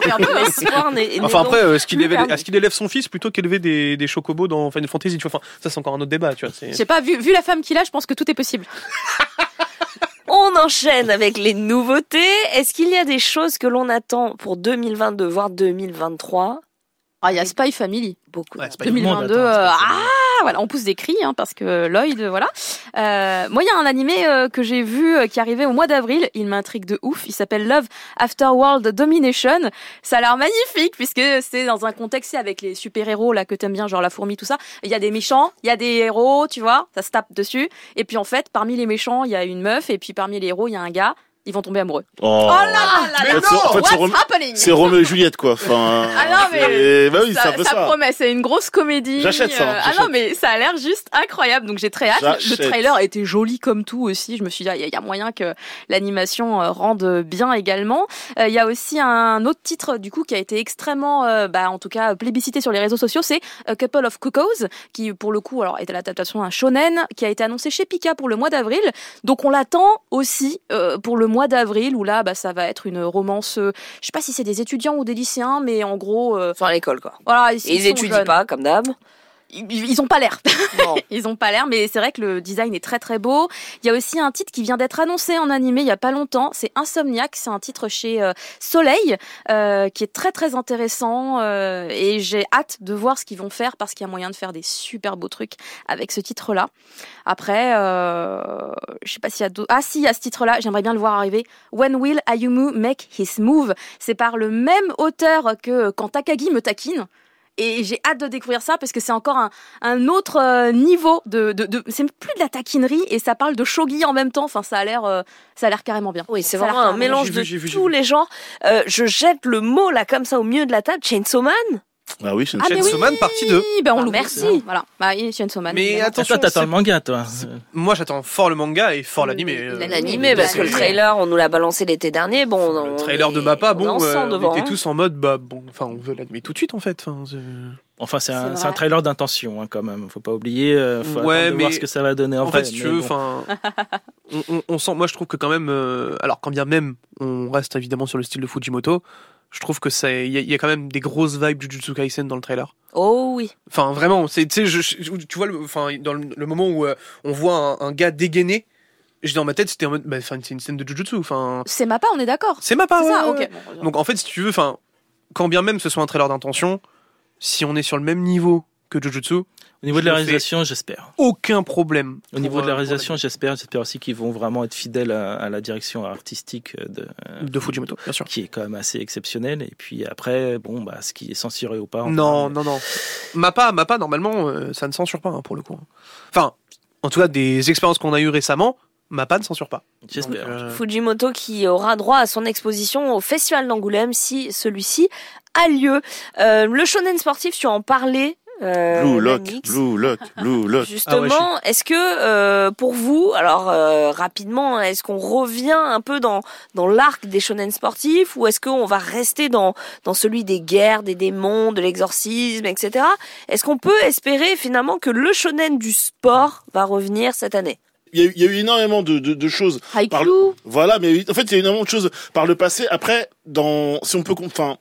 [SPEAKER 6] Enfin après, euh, est-ce qu'il élève, son fils plutôt qu'élever des, des chocobos dans Final Fantasy, tu vois Enfin, ça c'est encore un autre débat, tu vois.
[SPEAKER 3] Je sais pas, vu, vu la femme qu'il a, je pense que tout est possible.
[SPEAKER 1] On enchaîne avec les nouveautés. Est-ce qu'il y a des choses que l'on attend pour 2022, voire 2023
[SPEAKER 3] Ah, il y a Spy Family.
[SPEAKER 1] Beaucoup.
[SPEAKER 6] Ouais, c'est pas
[SPEAKER 4] Tout le monde
[SPEAKER 3] 2022,
[SPEAKER 4] attend, c'est
[SPEAKER 3] euh, ah, voilà, on pousse des cris hein, parce que Lloyd, voilà. Euh, moi, il y a un animé euh, que j'ai vu euh, qui arrivait au mois d'avril. Il m'intrigue de ouf. Il s'appelle Love After World Domination. Ça a l'air magnifique puisque c'est dans un contexte avec les super héros là que t'aimes bien, genre la fourmi, tout ça. Il y a des méchants, il y a des héros, tu vois, ça se tape dessus. Et puis en fait, parmi les méchants, il y a une meuf et puis parmi les héros, il y a un gars. Ils vont tomber amoureux.
[SPEAKER 5] Oh,
[SPEAKER 3] Oh là là là là
[SPEAKER 5] c'est- en fait, c'est
[SPEAKER 3] What's
[SPEAKER 5] Rom-
[SPEAKER 3] happening?
[SPEAKER 5] c'est Roméo et Juliette, quoi. Enfin,
[SPEAKER 3] Ah non, mais
[SPEAKER 5] bah oui,
[SPEAKER 3] ça, ça
[SPEAKER 5] ça.
[SPEAKER 3] promet, c'est une grosse comédie.
[SPEAKER 5] J'achète ça,
[SPEAKER 3] Euh, ah non, mais ça a l'air juste incroyable, donc j'ai très hâte. Le trailer était joli comme tout aussi. Je me suis dit, ah, il y, a- il y a moyen que l'animation euh, rende bien également. Euh, Il y a aussi un autre titre du coup qui a été extrêmement, euh, bah, en tout cas plébiscité sur les réseaux sociaux, c'est A Couple of Cuckoos, qui pour le coup alors était l'adaptation d'un shonen, qui a été annoncé chez Pika pour le mois d'avril. Donc on l'attend aussi euh, pour le mois d'avril où là, bah, ça va être une romance. euh, je sais pas si c'est des étudiants ou des lycéens, mais en gros. euh,
[SPEAKER 1] Enfin, à l'école, quoi.
[SPEAKER 3] voilà,
[SPEAKER 1] Et
[SPEAKER 3] sont
[SPEAKER 1] ils étudient
[SPEAKER 3] jeunes.
[SPEAKER 1] pas, comme d'hab.
[SPEAKER 3] Ils, ont pas l'air. Ils ont pas l'air, mais c'est vrai que le design est très très beau. Il y a aussi un titre qui vient d'être annoncé en animé il y a pas longtemps. C'est Insomniac. C'est un titre chez euh, Soleil euh, qui est très très intéressant euh, et j'ai hâte de voir ce qu'ils vont faire parce qu'il y a moyen de faire des super beaux trucs avec ce titre-là. Après, euh, je sais pas s'il y a d'autres. Ah si, il y a ce titre-là. J'aimerais bien le voir arriver. When will Ayumu make his move C'est par le même auteur que quand Takagi me taquine. Et j'ai hâte de découvrir ça parce que c'est encore un, un autre euh, niveau de, de, de- c'est plus de la taquinerie et ça parle de shogi en même temps. Enfin, ça a l'air, euh, ça a l'air carrément bien.
[SPEAKER 1] Oui, c'est vraiment un mélange de
[SPEAKER 6] vu,
[SPEAKER 1] tous
[SPEAKER 6] vu.
[SPEAKER 1] les genres. Euh, je jette le mot là comme ça au milieu de la table. Chainsaw Man?
[SPEAKER 5] Ah oui, c'est une
[SPEAKER 3] Ah
[SPEAKER 6] Chainsaw
[SPEAKER 3] oui,
[SPEAKER 6] Man, partie deux.
[SPEAKER 3] Ben on
[SPEAKER 1] Ah,
[SPEAKER 3] l'ouvre.
[SPEAKER 1] merci.
[SPEAKER 3] Voilà. Bah, oui, Chainsaw Man.
[SPEAKER 6] Mais attention,
[SPEAKER 4] Toi, t'attends le manga, toi.
[SPEAKER 6] Moi, j'attends fort le manga et fort l'animé. euh,
[SPEAKER 1] L'animé, parce que le
[SPEAKER 3] l'animé.
[SPEAKER 1] trailer, on nous l'a balancé l'été dernier. Bon,
[SPEAKER 6] Le
[SPEAKER 1] on
[SPEAKER 6] trailer de Mappa,
[SPEAKER 1] on
[SPEAKER 6] bon,
[SPEAKER 1] sang
[SPEAKER 6] euh, on
[SPEAKER 1] devant,
[SPEAKER 6] était
[SPEAKER 1] hein.
[SPEAKER 6] tous en mode, bah bon, enfin, on veut l'animer tout de suite en fait. Enfin, c'est-
[SPEAKER 4] Enfin, c'est un, trailer d'intention, hein, quand même. Faut pas oublier. euh, faut
[SPEAKER 6] Ouais, mais
[SPEAKER 4] voir ce que ça va donner en,
[SPEAKER 6] en
[SPEAKER 4] vrai.
[SPEAKER 6] fait, si tu veux,
[SPEAKER 4] bon.
[SPEAKER 6] on, on- on sent. Moi, je trouve que quand même, euh, alors quand bien même, on reste évidemment sur le style de Fujimoto. Je trouve que ça, il y, a- il y a quand même des grosses vibes Jujutsu Kaisen dans le trailer.
[SPEAKER 1] Oh oui.
[SPEAKER 6] Enfin, vraiment, c'est, tu vois, le, enfin, dans le, le moment où euh, on voit un, un gars dégainé, j'ai dans ma tête, c'était en mode, bah, enfin, c'est une scène de Jujutsu. Enfin,
[SPEAKER 3] C'est Mappa, on est d'accord.
[SPEAKER 6] c'est ma part.
[SPEAKER 3] C'est ça,
[SPEAKER 6] ouais. Donc en fait, si tu veux, enfin, quand bien même ce soit un trailer d'intention, si on est sur le même niveau que Jujutsu,
[SPEAKER 4] Au niveau de la réalisation, j'espère.
[SPEAKER 6] aucun problème.
[SPEAKER 4] Au niveau de la
[SPEAKER 6] euh,
[SPEAKER 4] réalisation, j'espère. J'espère aussi qu'ils vont vraiment être fidèles à, à la direction artistique de,
[SPEAKER 6] de Fujimoto, bien sûr.
[SPEAKER 4] qui est quand même assez exceptionnelle. Et puis après, bon, bah, ce qui est censuré ou pas. enfin,
[SPEAKER 6] non,
[SPEAKER 4] euh,
[SPEAKER 6] non, non. Mappa, Mappa, normalement, euh, ça ne censure pas hein, pour le coup. Enfin, en tout cas, des expériences qu'on a eues récemment, Mappa ne censure pas.
[SPEAKER 4] J'espère.
[SPEAKER 6] Euh,
[SPEAKER 1] Fujimoto qui aura droit à son exposition au Festival d'Angoulême si celui-ci a lieu. Euh, le shonen sportif, tu en parlais. Euh,
[SPEAKER 5] Blue Lock. Blue Lock, Blue Lock.
[SPEAKER 1] Justement, est-ce que euh, pour vous, alors euh, rapidement, est-ce qu'on revient un peu dans dans l'arc des shonen sportifs ou est-ce qu'on va rester dans dans celui des guerres, des démons, de l'exorcisme, etc. Est-ce qu'on peut espérer finalement que le shonen du sport va revenir cette année?
[SPEAKER 5] Il y, a eu- il y a eu énormément de, de, de choses. Par Voilà, mais en fait, il y a eu énormément de choses par le passé. Après, dans, si on peut, enfin,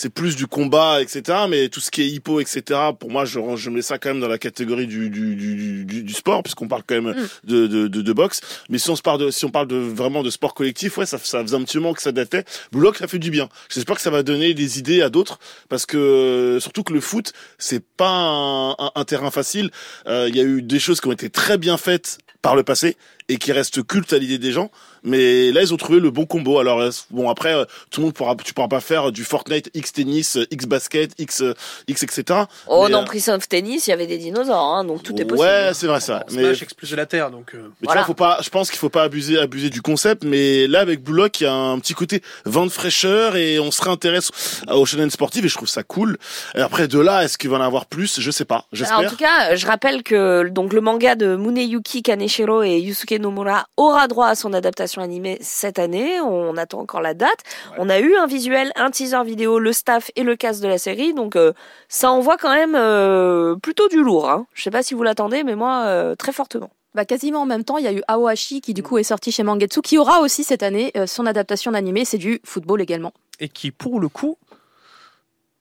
[SPEAKER 5] c'est plus du combat, etc. Mais tout ce qui est hippo, etc. Pour moi, je, je mets ça quand même dans la catégorie du du du, du, du sport, puisqu'on parle quand même
[SPEAKER 3] Mm.
[SPEAKER 5] de, de, de de boxe. Mais si on se parle de si on parle de vraiment de sport collectif, ouais, ça ça faisait un petit moment que ça datait. Blue Lock, ça fait du bien. J'espère que ça va donner des idées à d'autres, parce que surtout que le foot, c'est pas un, un, un terrain facile. Euh, Il y a eu des choses qui ont été très bien faites par le passé et qui reste culte à l'idée des gens. Mais là, ils ont trouvé le bon combo. Alors euh, bon, après, euh, tout le monde pourra, tu pourras pas faire du Fortnite X tennis, euh, X basket, X, X, etc.
[SPEAKER 1] Oh
[SPEAKER 5] Mais,
[SPEAKER 1] non,
[SPEAKER 5] euh,
[SPEAKER 1] Prince of Tennis, il y avait des dinosaures, hein, donc tout est possible.
[SPEAKER 5] Ouais, c'est vrai ça. Mais,
[SPEAKER 6] Smash explose la Terre, donc... euh,
[SPEAKER 5] mais tu vois, faut pas, je pense qu'il faut pas abuser, abuser du concept. Mais là, avec Blue Lock, il y a un petit côté vent de fraîcheur et on se réintéresse au shonen sportif et je trouve ça cool. Et après, de là, est-ce qu'il va en avoir plus? Je sais pas.
[SPEAKER 1] Alors, en
[SPEAKER 5] J'espère.
[SPEAKER 1] tout cas, je rappelle que donc le manga de Muneyuki Kaneshiro et Yusuke Nomura aura droit à son adaptation animée cette année. On attend encore la date. On a eu un visuel, un teaser vidéo, le staff et le cast de la série. Donc euh, ça envoie quand même euh, plutôt du lourd. Hein. Je sais pas si vous l'attendez, mais moi euh, très fortement.
[SPEAKER 3] Bah, quasiment en même temps, il y a eu Aohashi qui du coup est sorti chez Mangetsu, qui aura aussi cette année euh, son adaptation d'animé, c'est du football également.
[SPEAKER 6] Et qui, pour le coup,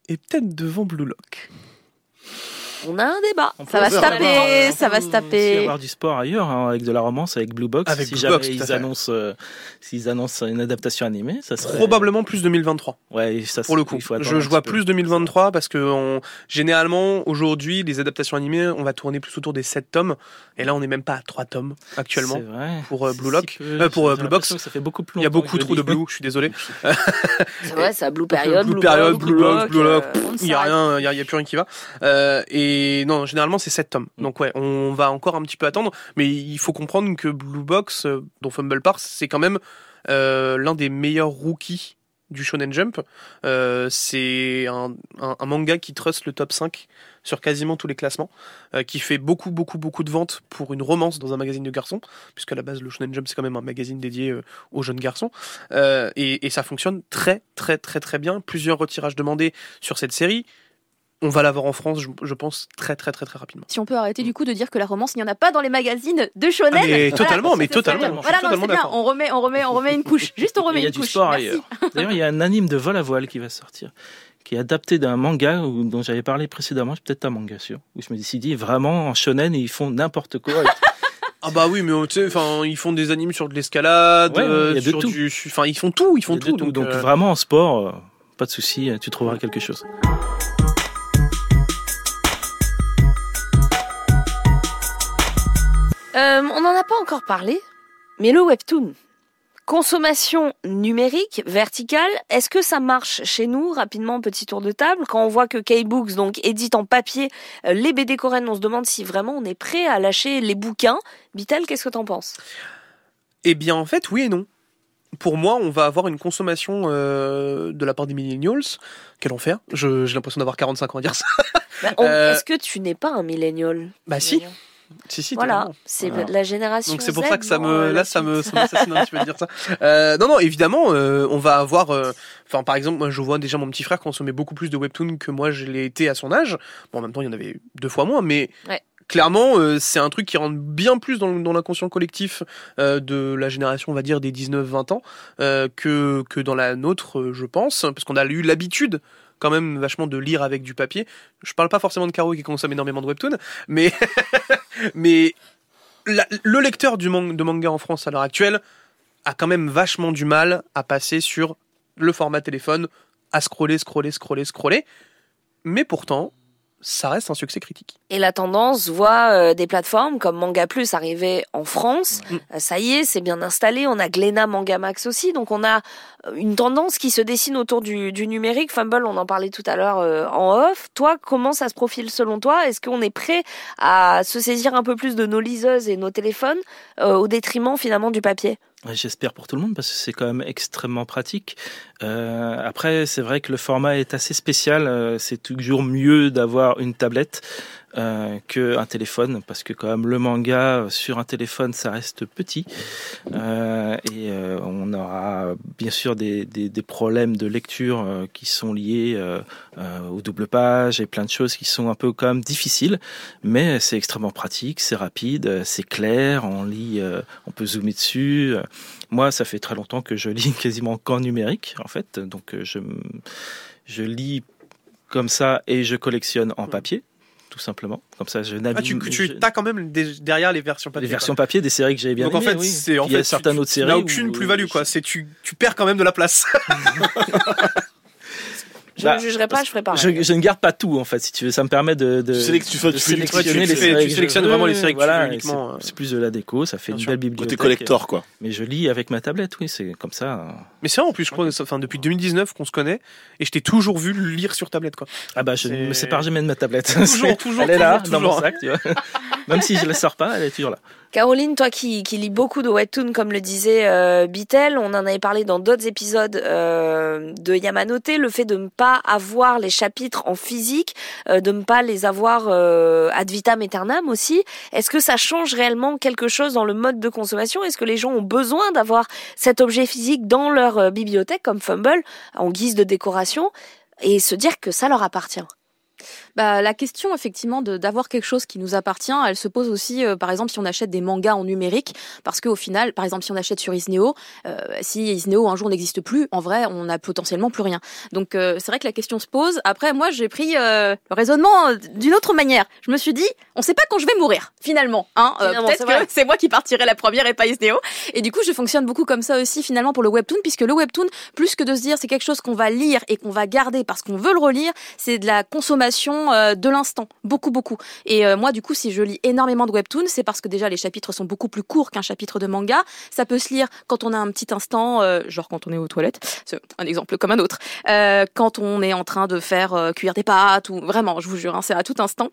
[SPEAKER 6] est peut-être devant Blue Lock.
[SPEAKER 1] On a un débat.
[SPEAKER 4] On
[SPEAKER 3] Ça va se taper, ça va se
[SPEAKER 4] on peut
[SPEAKER 3] taper.
[SPEAKER 4] aussi avoir du sport ailleurs, hein, avec de la romance, avec Blue Box.
[SPEAKER 6] Avec
[SPEAKER 4] si
[SPEAKER 6] Blue
[SPEAKER 4] jamais
[SPEAKER 6] Box, à
[SPEAKER 4] ils annoncent, euh, s'ils annoncent une adaptation animée, ça serait
[SPEAKER 6] Probablement plus 2023.
[SPEAKER 4] Ouais, ça
[SPEAKER 6] Pour le coup,
[SPEAKER 4] il
[SPEAKER 6] je, vois plus 2023 parce que on- généralement aujourd'hui les adaptations animées, on va tourner plus autour des 7 tomes et là on n'est même pas à 3 tomes actuellement.
[SPEAKER 4] C'est vrai.
[SPEAKER 6] pour, euh, Blue
[SPEAKER 4] Si
[SPEAKER 6] Lock.
[SPEAKER 4] peu,
[SPEAKER 6] Euh, pour, euh, Blue Box.
[SPEAKER 4] Ça fait beaucoup plus
[SPEAKER 6] Il y a beaucoup trop de blue, je suis désolé.
[SPEAKER 1] C'est vrai, ça Blue Period, Blue,
[SPEAKER 6] Blue Period,
[SPEAKER 1] Block,
[SPEAKER 6] Blue Block, Blue Lock,
[SPEAKER 1] euh,
[SPEAKER 6] pff, il y a rien, il y a, il y a plus rien qui va. Euh, et non, généralement c'est 7 tomes. Donc ouais, on va encore un petit peu attendre, mais il faut comprendre que Blue Box, euh, dont Fumble Park, c'est quand même euh, l'un des meilleurs rookies du Shonen Jump. Euh, c'est un, un- un manga qui trust le top 5 sur quasiment tous les classements, euh, qui fait beaucoup, beaucoup, beaucoup de ventes pour une romance dans un magazine de garçons, puisque à la base le Shonen Jump c'est quand même un magazine dédié euh, aux jeunes garçons. Et, et ça fonctionne très, très, très, très bien. Plusieurs retirages demandés sur cette série. On va l'avoir en France, je, je pense, très, très, très, très rapidement.
[SPEAKER 3] Si on peut arrêter du coup de dire que la romance, il n'y en a pas dans les magazines de shonen.
[SPEAKER 6] Ah, mais
[SPEAKER 3] Voilà,
[SPEAKER 6] totalement, mais totalement,
[SPEAKER 3] Voilà, non,
[SPEAKER 6] totalement
[SPEAKER 3] c'est bien.
[SPEAKER 6] d'accord.
[SPEAKER 3] On remet, on remet, on remet une couche. Juste on
[SPEAKER 4] Et
[SPEAKER 3] remet
[SPEAKER 4] Il y a
[SPEAKER 3] une
[SPEAKER 4] du
[SPEAKER 3] couche.
[SPEAKER 4] sport
[SPEAKER 3] Merci.
[SPEAKER 4] ailleurs. D'ailleurs, il y a un anime de vol à voile qui va sortir, qui est adapté d'un manga dont j'avais parlé précédemment. C'est peut-être un manga sûr. Où je me suis dit vraiment en shonen ils font n'importe quoi.
[SPEAKER 6] Ah bah oui, mais tu sais, enfin, ils font des animes sur de l'escalade,
[SPEAKER 4] Ouais,
[SPEAKER 6] euh, sur
[SPEAKER 4] tout.
[SPEAKER 6] du, enfin, ils font tout, ils font
[SPEAKER 4] Il
[SPEAKER 6] tout.
[SPEAKER 4] tout.
[SPEAKER 6] Donc,
[SPEAKER 4] Donc,
[SPEAKER 6] euh,
[SPEAKER 4] vraiment en sport, euh, pas de souci, tu trouveras quelque chose.
[SPEAKER 1] Euh, on n'en a pas encore parlé, mais le webtoon. Consommation numérique, verticale, est-ce que ça marche chez nous Rapidement, petit tour de table? Quand on voit que K-Books donc édite en papier euh, les BD coréennes, on se demande si vraiment on est prêt à lâcher les bouquins. Bital, qu'est-ce que t'en penses?
[SPEAKER 6] Eh bien, en fait, oui et non. Pour moi, on va avoir une consommation euh, de la part des millennials. Quel enfer J'ai l'impression d'avoir 45 ans à dire ça.
[SPEAKER 1] Bah,
[SPEAKER 6] Euh,
[SPEAKER 1] Est-ce que tu n'es pas un millénial?
[SPEAKER 6] Bah si, si, si.
[SPEAKER 1] Voilà, c'est
[SPEAKER 6] Voilà.
[SPEAKER 1] la génération.
[SPEAKER 6] Donc c'est pour
[SPEAKER 1] Z
[SPEAKER 6] ça que ça me,
[SPEAKER 1] euh,
[SPEAKER 6] là, ça me, ça m'assassine un petit peu de dire ça. Euh, non, non, évidemment, euh, on va avoir, euh, enfin, par exemple, moi, je vois déjà mon petit frère consommer beaucoup plus de webtoons que moi, je l'ai été à son âge. Bon, en même temps, il y en avait deux fois moins, mais
[SPEAKER 1] Ouais.
[SPEAKER 6] clairement, c'est un truc qui rentre bien plus dans, l'inconscient collectif de la génération, on va dire, des 19-20 ans, que, que dans la nôtre, je pense, parce qu'on a eu l'habitude quand même vachement de lire avec du papier. Je parle pas forcément de Caro qui consomme énormément de webtoons, mais mais la- le lecteur du man- de manga en France à l'heure actuelle a quand même vachement du mal à passer sur le format téléphone, à scroller, scroller, scroller, scroller. Mais pourtant, ça reste un succès critique.
[SPEAKER 1] Et la tendance voit euh, des plateformes comme Manga Plus arriver en France.
[SPEAKER 6] Mm.
[SPEAKER 1] Euh, ça y est, c'est bien installé. On a Glénat Manga Max aussi. Donc on a une tendance qui se dessine autour du, numérique. Fumble, on en parlait tout à l'heure euh, en off. Toi, comment ça se profile selon toi? Est-ce qu'on est prêt à se saisir un peu plus de nos liseuses et nos téléphones euh, au détriment finalement du papier?
[SPEAKER 4] J'espère pour tout le monde parce que c'est quand même extrêmement pratique. Euh, après, c'est vrai que le format est assez spécial. c'est toujours mieux d'avoir une tablette euh, qu'un téléphone parce que quand même le manga sur un téléphone ça reste petit Euh, et euh, on aura bien sûr des, des, des problèmes de lecture euh, qui sont liés euh, euh, aux doubles pages et plein de choses qui sont un peu quand même difficiles. Mais c'est extrêmement pratique, c'est rapide, euh, c'est clair, on lit, euh, on peut zoomer dessus. Euh, Moi, ça fait très longtemps que je lis quasiment qu'en numérique, en fait. Donc, euh, je lis comme ça et je collectionne en papier, tout simplement. Comme ça, je
[SPEAKER 6] Ah,
[SPEAKER 4] navigue.
[SPEAKER 6] tu,
[SPEAKER 4] je-
[SPEAKER 6] tu as quand même des- derrière les versions papier.
[SPEAKER 4] les versions
[SPEAKER 6] quoi.
[SPEAKER 4] papier des séries que j'avais bien
[SPEAKER 6] Donc en fait,
[SPEAKER 4] oui.
[SPEAKER 6] c'est en
[SPEAKER 4] Puis il y a
[SPEAKER 6] fait,
[SPEAKER 4] certaines
[SPEAKER 6] tu,
[SPEAKER 4] autres
[SPEAKER 6] tu
[SPEAKER 4] séries.
[SPEAKER 6] n'as aucune
[SPEAKER 4] où-
[SPEAKER 6] plus-value quoi. C'est tu, tu perds quand même de la place.
[SPEAKER 1] Je
[SPEAKER 4] Bah,
[SPEAKER 1] ne jugerai pas, je ferai pareil.
[SPEAKER 4] Je, je ne garde pas tout en fait, si tu veux. Ça me permet de, de,
[SPEAKER 5] Tu sélec- tu fais-
[SPEAKER 4] de
[SPEAKER 5] tu fais du-
[SPEAKER 4] sélectionner
[SPEAKER 5] tu
[SPEAKER 4] les séries
[SPEAKER 6] tu sélectionnes vraiment les séries que tu
[SPEAKER 4] voilà,
[SPEAKER 6] uniquement,
[SPEAKER 4] c'est-
[SPEAKER 6] euh.
[SPEAKER 4] C'est plus de la déco, ça fait une
[SPEAKER 6] sûr.
[SPEAKER 4] belle
[SPEAKER 5] Côté
[SPEAKER 4] bibliothèque.
[SPEAKER 5] collector, quoi.
[SPEAKER 4] Mais je lis avec ma tablette, oui, c'est comme ça.
[SPEAKER 6] Mais c'est vrai, en plus, je crois, enfin, depuis 2019 qu'on se connaît, et je t'ai toujours vu lire sur tablette, quoi.
[SPEAKER 4] Ah bah je ne me sépare jamais de ma tablette.
[SPEAKER 6] Toujours, toujours,
[SPEAKER 4] Elle est là,
[SPEAKER 6] toujours,
[SPEAKER 4] dans mon
[SPEAKER 6] toujours.
[SPEAKER 4] sac, tu vois. Même si je la sors pas, elle est toujours là.
[SPEAKER 1] Caroline, toi qui, lis beaucoup de webtoons, comme le disait euh, Bitel, on en avait parlé dans d'autres épisodes euh, de Yamanote, le fait de ne pas avoir les chapitres en physique, euh, de ne pas les avoir euh, ad vitam aeternam aussi. Est-ce que ça change réellement quelque chose dans le mode de consommation? Est-ce que les gens ont besoin d'avoir cet objet physique dans leur bibliothèque, comme Fumble, en guise de décoration, et se dire que ça leur appartient?
[SPEAKER 3] Bah, la question effectivement de d'avoir quelque chose qui nous appartient, elle se pose aussi, euh, par exemple, si on achète des mangas en numérique, parce qu'au final, par exemple, si on achète sur Isneo, euh, si Isneo un jour n'existe plus, en vrai, on n'a potentiellement plus rien. Donc euh, c'est vrai que la question se pose. Après, moi, j'ai pris euh, le raisonnement euh, d'une autre manière. Je me suis dit, on sait pas quand je vais mourir, finalement. Hein Euh,
[SPEAKER 1] Finalement,
[SPEAKER 3] Peut-être que c'est moi qui partirai la première et pas Isneo. Et du coup, je fonctionne beaucoup comme ça aussi finalement pour le webtoon, puisque le webtoon, plus que de se dire c'est quelque chose qu'on va lire et qu'on va garder parce qu'on veut le relire, c'est de la consommation euh, de l'instant, beaucoup beaucoup. Et euh, moi, du coup, si je lis énormément de webtoons, c'est parce que déjà les chapitres sont beaucoup plus courts qu'un chapitre de manga. Ça peut se lire quand on a un petit instant, euh, genre quand on est aux toilettes, c'est un exemple comme un autre. Quand on est en train de faire cuire des pâtes ou vraiment, je vous jure, hein, c'est à tout instant.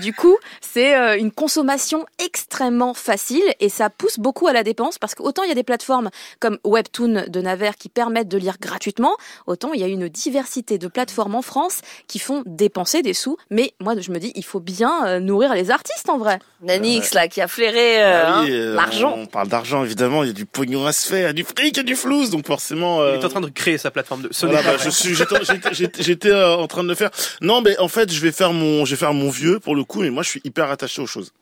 [SPEAKER 3] Du coup, c'est une consommation extrêmement facile et ça pousse beaucoup à la dépense parce qu'autant il y a des plateformes comme Webtoon de Naver qui permettent de lire gratuitement, autant il y a une diversité de plateformes en France qui font dépenser des sous. Mais moi, je me dis, il faut bien euh, nourrir les artistes en vrai.
[SPEAKER 1] Nanix, là, qui a flairé euh,
[SPEAKER 5] Ah
[SPEAKER 1] hein,
[SPEAKER 5] euh,
[SPEAKER 1] l'argent.
[SPEAKER 5] On parle d'argent, évidemment. Il y a du pognon à se faire, il y a du fric, il y a du flouze. Donc forcément.
[SPEAKER 6] Il
[SPEAKER 5] euh,
[SPEAKER 6] est en train de créer sa plateforme de. Ce
[SPEAKER 5] Voilà, bah, je suis, j'étais, j'étais- j'étais, j'étais, euh, en train de le faire. Non, mais en fait, je vais faire mon, je vais faire mon vieux pour le coup, mais moi, je suis hyper attaché aux choses.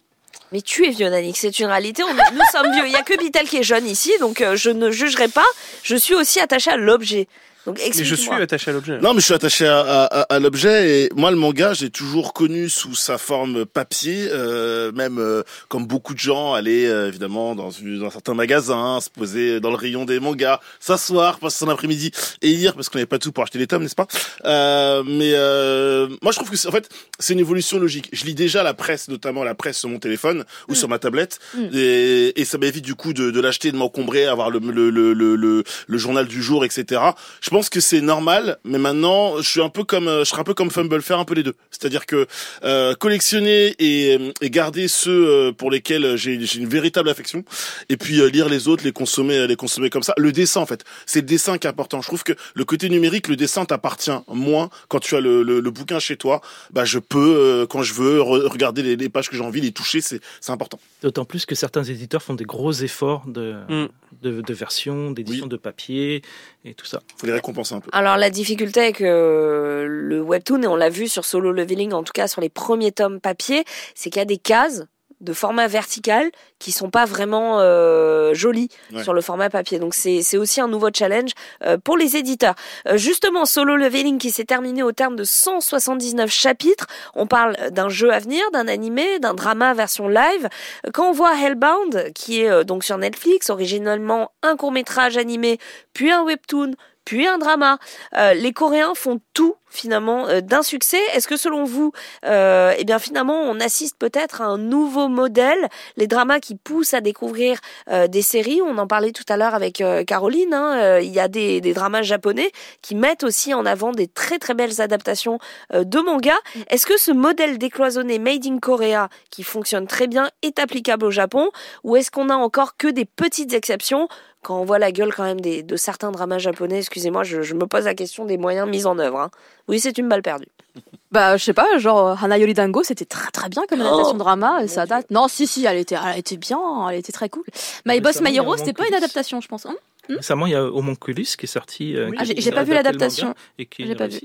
[SPEAKER 1] Mais tu es vieux, Nanix, c'est une réalité. On est- nous sommes vieux. Il y a que Bitel qui est jeune ici, donc euh, je ne jugerai pas. Je suis aussi attachée à l'objet. Donc
[SPEAKER 6] Mais je suis attaché à l'objet.
[SPEAKER 5] Non, mais je suis attaché à, à, à- l'objet et moi, le manga, j'ai toujours connu sous sa forme papier, euh, même euh, comme beaucoup de gens, aller euh, évidemment dans, une- dans certains magasins, se poser dans le rayon des mangas, s'asseoir, passer son après-midi et lire parce qu'on n'avait pas tout pour acheter les tomes, n'est-ce pas? Euh, Mais euh, moi, je trouve que c'est, en fait, c'est une évolution logique. Je lis déjà la presse, notamment la presse sur mon téléphone ou sur ma tablette,
[SPEAKER 3] Mm.
[SPEAKER 5] et, et ça m'évite du coup de, de l'acheter, de m'encombrer, avoir le, le, le, le, le, le journal du jour, etc. Je pense que c'est normal, mais maintenant, je suis un peu comme, euh, je serai un peu comme Fumble, faire un peu les deux. C'est-à-dire que euh, collectionner et, et garder ceux euh, pour lesquels j'ai une véritable affection, et puis euh, lire les autres, les consommer, les consommer comme ça. Le dessin, en fait, c'est le dessin qui est important. Je trouve que le côté numérique, le dessin t'appartient moins quand tu as le, le, le bouquin chez toi. Bah, je peux, euh, quand je veux, re- regarder les, les pages que j'ai envie, les toucher, c'est important.
[SPEAKER 4] D'autant plus que certains éditeurs font des gros efforts de,
[SPEAKER 6] Mm.
[SPEAKER 4] de, de version, d'édition de papier et tout ça.
[SPEAKER 5] Faut les récompenser un peu.
[SPEAKER 1] Alors la difficulté avec euh, le webtoon, et on l'a vu sur Solo Leveling, en tout cas sur les premiers tomes papier, c'est qu'il y a des cases de format vertical qui sont pas vraiment euh, jolies
[SPEAKER 5] Ouais.
[SPEAKER 1] sur le format papier. Donc c'est c'est aussi un nouveau challenge euh, pour les éditeurs. Euh, justement, Solo Leveling qui s'est terminé au terme de 179 chapitres. On parle d'un jeu à venir, d'un animé, d'un drama version live. Quand on voit Hellbound, qui est donc sur Netflix, originellement un court métrage animé, puis un webtoon, puis un drama. Euh, les Coréens font tout finalement euh, d'un succès. Est-ce que selon vous, euh, eh bien finalement, on assiste peut-être à un nouveau modèle, les dramas qui poussent à découvrir euh, des séries. On en parlait tout à l'heure avec euh, Caroline. hein, euh, il y a des, des dramas japonais qui mettent aussi en avant des très très belles adaptations euh, de manga. Est-ce que ce modèle décloisonné made in Korea qui fonctionne très bien est applicable au Japon? Ou est-ce qu'on a encore que des petites exceptions? Quand on voit la gueule quand même des, de certains dramas japonais, excusez-moi, je, je me pose la question des moyens mis en œuvre. hein. Oui, c'est une balle perdue.
[SPEAKER 3] Bah, je sais pas, genre euh, Hana Yori Dango, c'était très très bien comme
[SPEAKER 1] Oh,
[SPEAKER 3] adaptation de drama, et ça date. Non, si, si, elle était, elle était bien, elle était très cool. My Boss My Hero, c'était pas une adaptation, je pense. hein?
[SPEAKER 4] Récemment, il y a Homunculus qui est sorti. euh,
[SPEAKER 3] Oui. Ah, j'ai- pas vu l'adaptation.
[SPEAKER 4] Et qui est une
[SPEAKER 3] pas vu.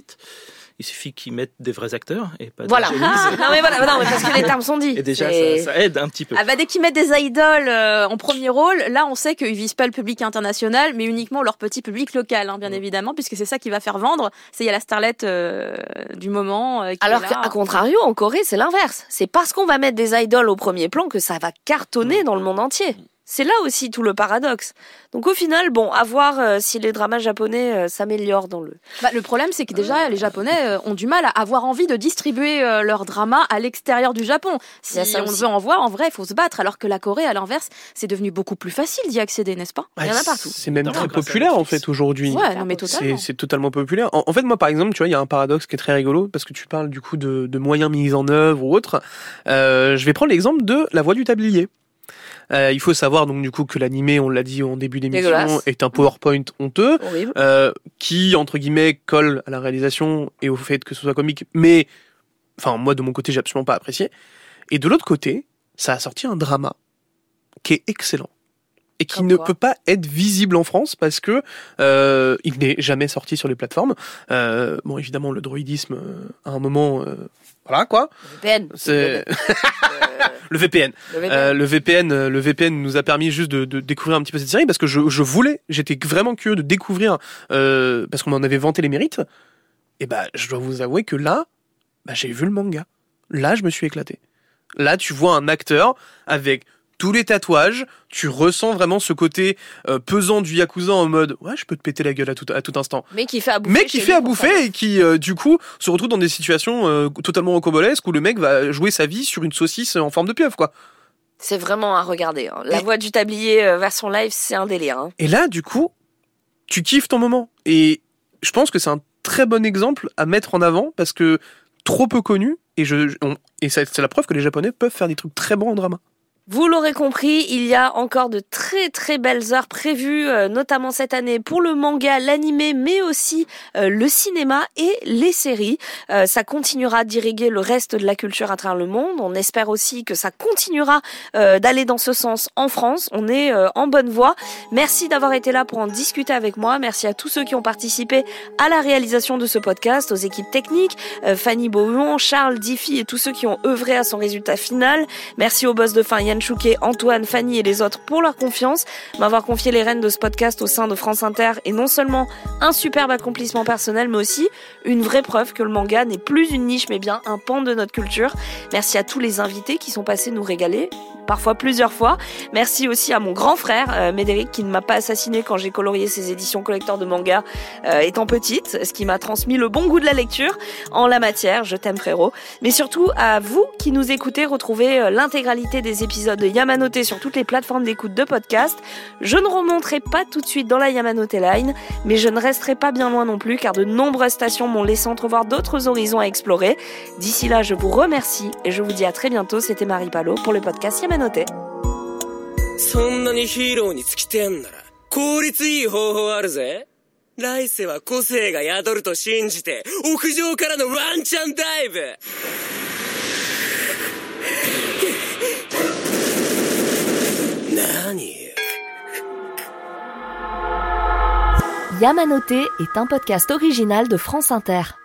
[SPEAKER 4] Il suffit qu'ils mettent des vrais acteurs et pas des
[SPEAKER 1] Voilà.
[SPEAKER 4] génies.
[SPEAKER 1] Ah, non, mais voilà, non, mais parce que les termes sont dits.
[SPEAKER 4] Et déjà, ça, ça aide un petit peu.
[SPEAKER 3] Ah bah dès qu'ils mettent des idoles euh, en premier rôle, là on sait qu'ils visent pas le public international, mais uniquement leur petit public local, hein, bien
[SPEAKER 4] Mm.
[SPEAKER 3] évidemment, puisque c'est ça qui va faire vendre. C'est il y a la starlette euh, du moment. euh, qui
[SPEAKER 1] Alors qu'à contrario, en Corée, c'est l'inverse. C'est parce qu'on va mettre des idoles au premier plan que ça va cartonner dans le monde entier. C'est là aussi tout le paradoxe. Donc au final, bon, à voir euh, si les dramas japonais euh, s'améliorent dans le.
[SPEAKER 3] Bah, le problème, c'est que déjà, les Japonais euh, ont du mal à avoir envie de distribuer euh, leurs dramas à l'extérieur du Japon. Si on
[SPEAKER 1] aussi.
[SPEAKER 3] veut en voir, en vrai, il faut se battre. Alors que la Corée, à l'inverse, c'est devenu beaucoup plus facile d'y accéder, n'est-ce pas?
[SPEAKER 1] Il y en a partout.
[SPEAKER 6] C'est même
[SPEAKER 4] Non,
[SPEAKER 6] très populaire en fait aujourd'hui.
[SPEAKER 3] Ouais, non, mais
[SPEAKER 6] C'est
[SPEAKER 3] totalement.
[SPEAKER 6] c'est totalement populaire. En, en fait, moi, par exemple, tu vois, il y a un paradoxe qui est très rigolo parce que tu parles du coup de, de moyens mis en œuvre ou autre. Euh, je vais prendre l'exemple de La Voix du Tablier. Euh, il faut savoir donc du coup que l'animé, on l'a dit en début d'émission, est un PowerPoint honteux euh, qui entre guillemets colle à la réalisation et au fait que ce soit comique. Mais enfin, moi de mon côté, j'ai absolument pas apprécié. Et de l'autre côté, ça a sorti un drama qui est excellent et qui
[SPEAKER 1] Comme
[SPEAKER 6] ne
[SPEAKER 1] quoi
[SPEAKER 6] peut pas être visible en France parce que euh, il n'est jamais sorti sur les plateformes. Euh, bon, évidemment, le droïdisme, euh, à un moment, euh, voilà quoi.
[SPEAKER 1] VPN.
[SPEAKER 6] C'est
[SPEAKER 1] Euh,
[SPEAKER 6] le VPN.
[SPEAKER 1] le VPN.
[SPEAKER 6] Euh, le VPN, euh, le VPN nous a permis juste de, de découvrir un petit peu cette série parce que je, je voulais, j'étais vraiment curieux de découvrir euh, parce qu'on m'en avait vanté les mérites. Et bah, je dois vous avouer que là, bah, j'ai vu le manga. Là, je me suis éclaté. Là, tu vois un acteur avec tous les tatouages, tu ressens vraiment ce côté euh, pesant du yakuza en mode ouais, je peux te péter la gueule à tout, à tout instant.
[SPEAKER 1] Mais qui fait à bouffer.
[SPEAKER 6] Mais qui fait à bouffer et qui, euh, du coup, se retrouve dans des situations euh, totalement rocambolesques où le mec va jouer sa vie sur une saucisse en forme de pieuvre, quoi.
[SPEAKER 1] C'est vraiment à regarder. hein. La
[SPEAKER 6] Et-
[SPEAKER 1] voix du tablier version live, c'est un délire. hein.
[SPEAKER 6] Et là, du coup, tu kiffes ton moment. Et je pense que c'est un très bon exemple à mettre en avant parce que trop peu connu. Et, je, on- et c'est la preuve que les Japonais peuvent faire des trucs très bons en drama.
[SPEAKER 1] Vous l'aurez compris, il y a encore de très très belles heures prévues, euh, notamment cette année pour le manga, l'animé, mais aussi euh, le cinéma et les séries. Euh, ça continuera d'irriguer le reste de la culture à travers le monde. On espère aussi que ça continuera d'aller dans ce sens en France. On est en bonne voie. Merci d'avoir été là pour en discuter avec moi. Merci à tous ceux qui ont participé à la réalisation de ce podcast, aux équipes techniques, Fanny Beaumont, Charles Diffie et tous ceux qui ont œuvré à son résultat final. Merci au boss de fin Chouquet, Antoine, Fanny et les autres pour leur confiance, m'avoir confié les rênes de ce podcast au sein de France Inter et non seulement un superbe accomplissement personnel, mais aussi une vraie preuve que le manga n'est plus une niche mais bien un pan de notre culture. Merci à tous les invités qui sont passés nous régaler, parfois plusieurs fois. Merci aussi à mon grand frère, euh, Médéric, qui ne m'a pas assassiné quand j'ai colorié ses éditions collector de manga euh, étant petite, ce qui m'a transmis le bon goût de la lecture en la matière. Je t'aime frérot. Mais surtout à vous qui nous écoutez, retrouvez euh, l'intégralité des épisodes de Yamanote sur toutes les plateformes d'écoute de podcast. Je ne remonterai pas tout de suite dans la Yamanote Line, mais je ne resterai pas bien loin non plus car de nombreuses stations m'ont laissé entrevoir d'autres horizons à explorer. D'ici là, je vous remercie et je vous dis à très bientôt. C'était Marie Palot pour le podcast Yamanote.
[SPEAKER 7] そんなにヒーローに尽きてんなら、効率いい方法あるぜ。来世は個性が宿ると信じて、屋上からのワンチャンダイブ何
[SPEAKER 1] ？Yamanote est un podcast original de France Inter.